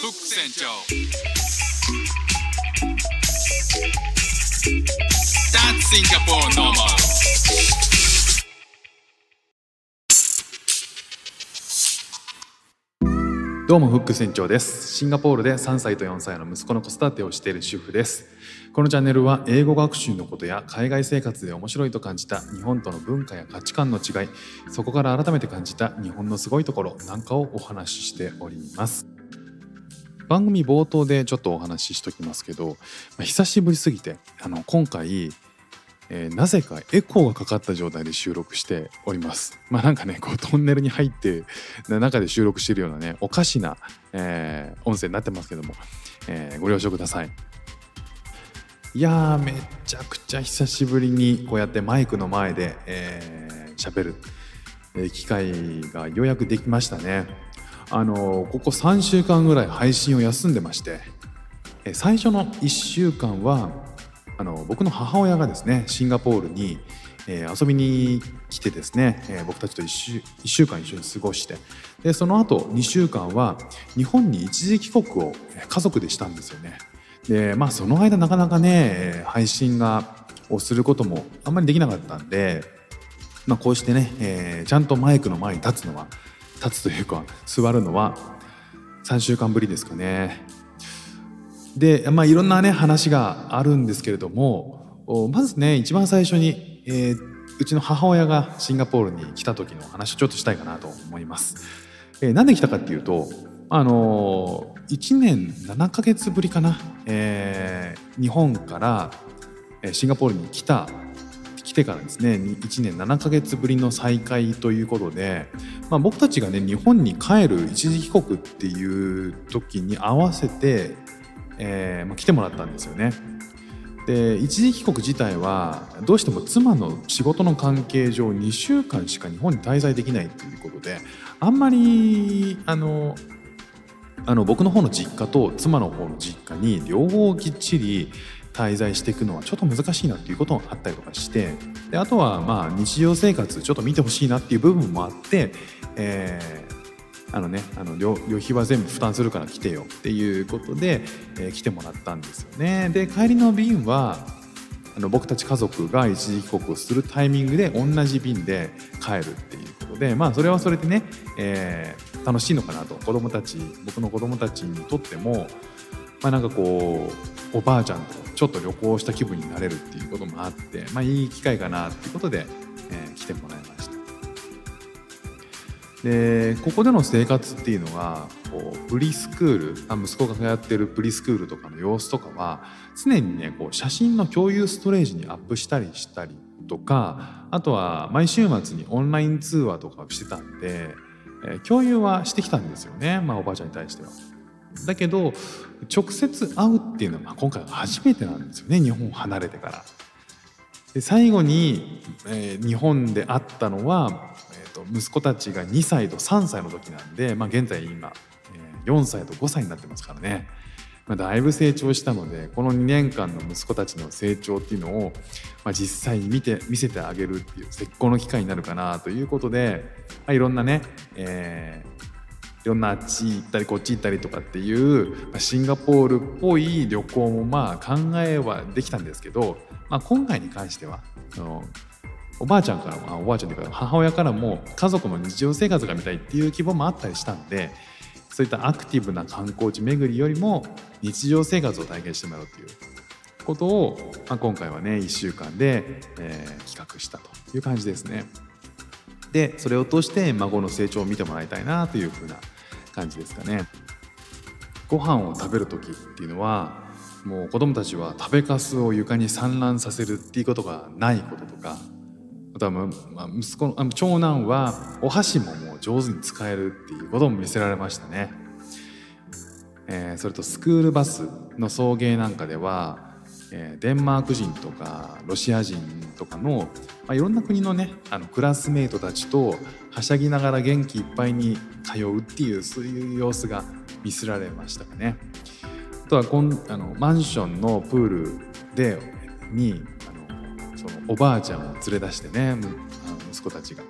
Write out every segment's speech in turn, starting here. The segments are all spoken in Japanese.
フック船長。That's Singapore normal どうもフック船長です。シンガポールで3歳と4歳の息子の子育てをしている主婦です。このチャンネルは英語学習のことや海外生活で面白いと感じた日本との文化や価値観の違いそこから改めて感じた日本のすごいところなんかをお話ししております。番組冒頭でちょっとお話ししときますけど、まあ久しぶりすぎてあの今回えーなぜかエコーがかかった状態で収録しております。まあなんかねこうトンネルに入って中で収録してるようなねおかしな、えー音声になってますけども、えーご了承ください。いやめちゃくちゃ久しぶりにこうやってマイクの前で喋、えーる、機会がようやくできましたね。あのここ3週間ぐらい配信を休んでまして、最初の1週間はあの僕の母親がですねシンガポールに、遊びに来てですね、僕たちと 1, 週1週間一緒に過ごしてでその後2週間は日本に一時帰国を家族でしたんですよね。でまあその間なかなかね配信がをすることもあんまりできなかったんで、まあ、こうしてね、えーちゃんとマイクの前に立つのは立つというか座るのは3週間ぶりですかね。で、まあ、いろんなね話があるんですけれどもおまずね一番最初に、えーうちの母親がシンガポールに来た時の話をちょっとしたいかなと思います。えーなんで来たかっていうとあのー1年7ヶ月ぶりかな、えー日本からえシンガポールに来た来てからですね1年7ヶ月ぶりの再会ということで、まあ、僕たちがね日本に帰る一時帰国っていう時に合わせて、えーまあ、来てもらったんですよね。で一時帰国自体はどうしても妻の仕事の関係上2週間しか日本に滞在できないということであんまりあのあの僕の方の実家と妻の方の実家に両方きっちり滞在していくのはちょっと難しいなっていうこともあったりとかしてであとはまあ日常生活ちょっと見てほしいなっていう部分もあって、えーあのねあの旅旅費は全部負担するから来てよっていうことで、えー来てもらったんですよね。で帰りの便はあの僕たち家族が一時帰国をするタイミングで同じ便で帰るっていうことでまあそれはそれでね、えー楽しいのかなと子供たち僕の子供たちにとってもまあなんかこうおばあちゃんとちょっと旅行した気分になれるっていうこともあってまあいい機会かなっていうことで、えー来てもらいました。でここでの生活っていうのはこうプリスクールあ息子が通ってるプリスクールとかの様子とかは常にねこう写真の共有ストレージにアップしたりしたりとかあとは毎週末にオンライン通話とかをしてたんで、えー共有はしてきたんですよね、まあ、おばあちゃんに対しては。だけど直接会うっていうのは今回は初めてなんですよね日本を離れてから。で最後に、えー日本で会ったのは、えー、と息子たちが2歳と3歳の時なんで、まあ、現在今、えー4歳と5歳になってますからね、まあ、だいぶ成長したのでこの2年間の息子たちの成長っていうのを、まあ、実際に見て見せてあげるっていう絶好の機会になるかなということで、まあ、いろんなね、えーいろんなあっち行ったりこっち行ったりとかっていうシンガポールっぽい旅行もまあ考えはできたんですけど、まあ、今回に関してはそのおばあちゃんからもあおばあちゃんというか母親からも家族の日常生活が見たいっていう希望もあったりしたんでそういったアクティブな観光地巡りよりも日常生活を体験してもらうということを、まあ、今回はね1週間で、えー企画したという感じですね。でそれを通して孫の成長を見てもらいたいなというふうな感じですかね。ご飯を食べる時っていうのはもう子供たちは食べかすを床に散乱させるっていうことがないこととかあとはまあ息子のあ長男はお箸ももう上手に使えるっていうことも見せられましたね。えーそれとスクールバスの送迎なんかでは、えデンマーク人とかロシア人とかの、まあ、いろんな国のねあのクラスメートたちとはしゃぎながら元気いっぱいに通うっていうそういう様子が見せられましたかね。あとはこんあのマンションのプールでにあのそのおばあちゃんを連れ出してねあの息子たちが。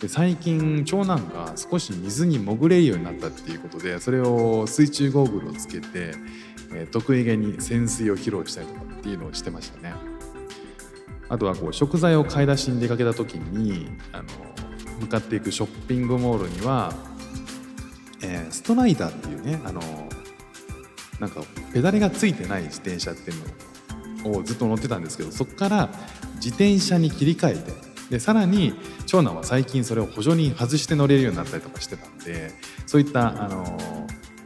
で最近長男が少し水に潜れるようになったっていうことでそれを水中ゴーグルをつけて、え得意げに潜水を披露したりとかっていうのをしてましたね。あとはこう食材を買い出しに出かけた時にあの向かっていくショッピングモールには、えストライダーっていうねあのなんかペダルがついてない自転車っていうのをずっと乗ってたんですけどそこから自転車に切り替えてでさらに長男は最近それを補助輪外して乗れるようになったりとかしてたんでそういったあの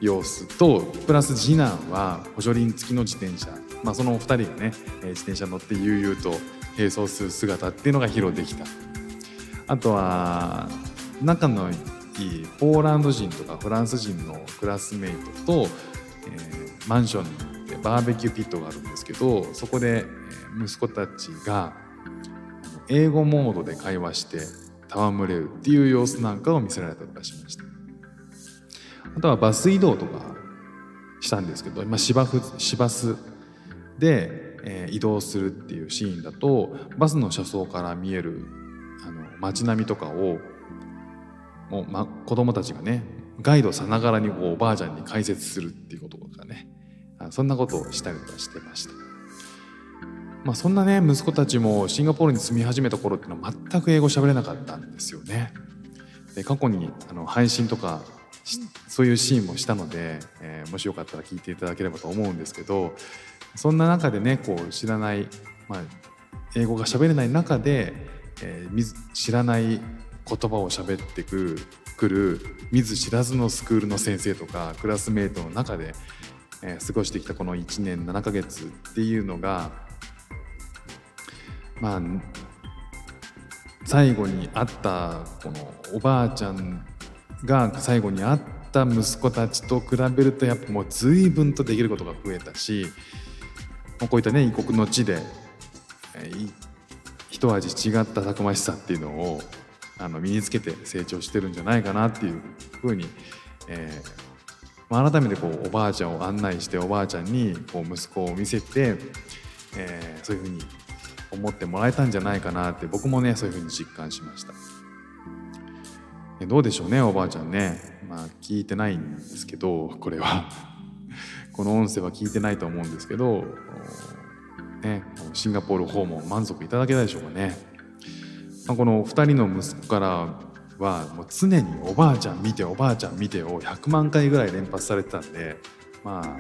様子とプラス次男は補助輪付きの自転車、まあ、そのお2人がねえ自転車乗って悠々と並走する姿っていうのが披露できた。あとは仲のいいポーランド人とかフランス人のクラスメイトと、えーマンションでバーベキューピットがあるんですけどそこで、息子たちが英語モードで会話して戯れるっていう様子なんかを見せられたりしました。あとはバス移動とかしたんですけど今芝生芝生で、えー移動するっていうシーンだとバスの車窓から見えるあの街並みとかをもう、ま、子供たちがねガイドさながらにこうおばあちゃんに解説するっていうこととかねあそんなことをしたりとかしてました。まあ、そんなね息子たちもシンガポールに住み始めた頃っていうのは全く英語喋れなかったんですよね。で過去にあの配信とかそういうシーンもしたので、えーもしよかったら聞いていただければと思うんですけどそんな中でねこう知らない、まあ、英語が喋れない中で、えー知らない言葉を喋ってくくる見ず知らずのスクールの先生とかクラスメートの中で、えー過ごしてきたこの1年7ヶ月っていうのがまあ最後に会ったこのおばあちゃんが最後に会った息子たちと比べるとやっぱもう随分とできることが増えたしこういったね異国の地で、一味違ったたくましさっていうのをあの身につけて成長してるんじゃないかなっていうふうに、えーまあ改めてこうおばあちゃんを案内しておばあちゃんにこう息子を見せて、えーそういうふうに思ってもらえたんじゃないかなって僕もねそういうふうに実感しました。どうでしょうねおばあちゃんね。まあ聞いてないんですけどこれは。この音声は聞いてないと思うんですけど、ね、シンガポール訪問満足いただけたでしょうかね、まあ、この2人の息子からはもう常におばあちゃん見ておばあちゃん見てを100万回ぐらい連発されてたんでまあ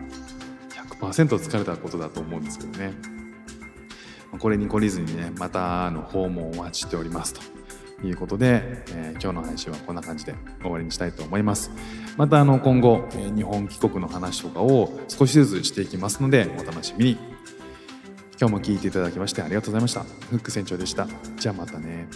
100%疲れたことだと思うんですけどね。これに懲りずにねまたの訪問をお待ちしておりますと。いうことで、えー、今日の配信はこんな感じで終わりにしたいと思います。またあの今後、え日本帰国の話とかを少しずつしていきますのでお楽しみに。今日も聞いていただきましてありがとうございました。フック船長でした。じゃあまたね。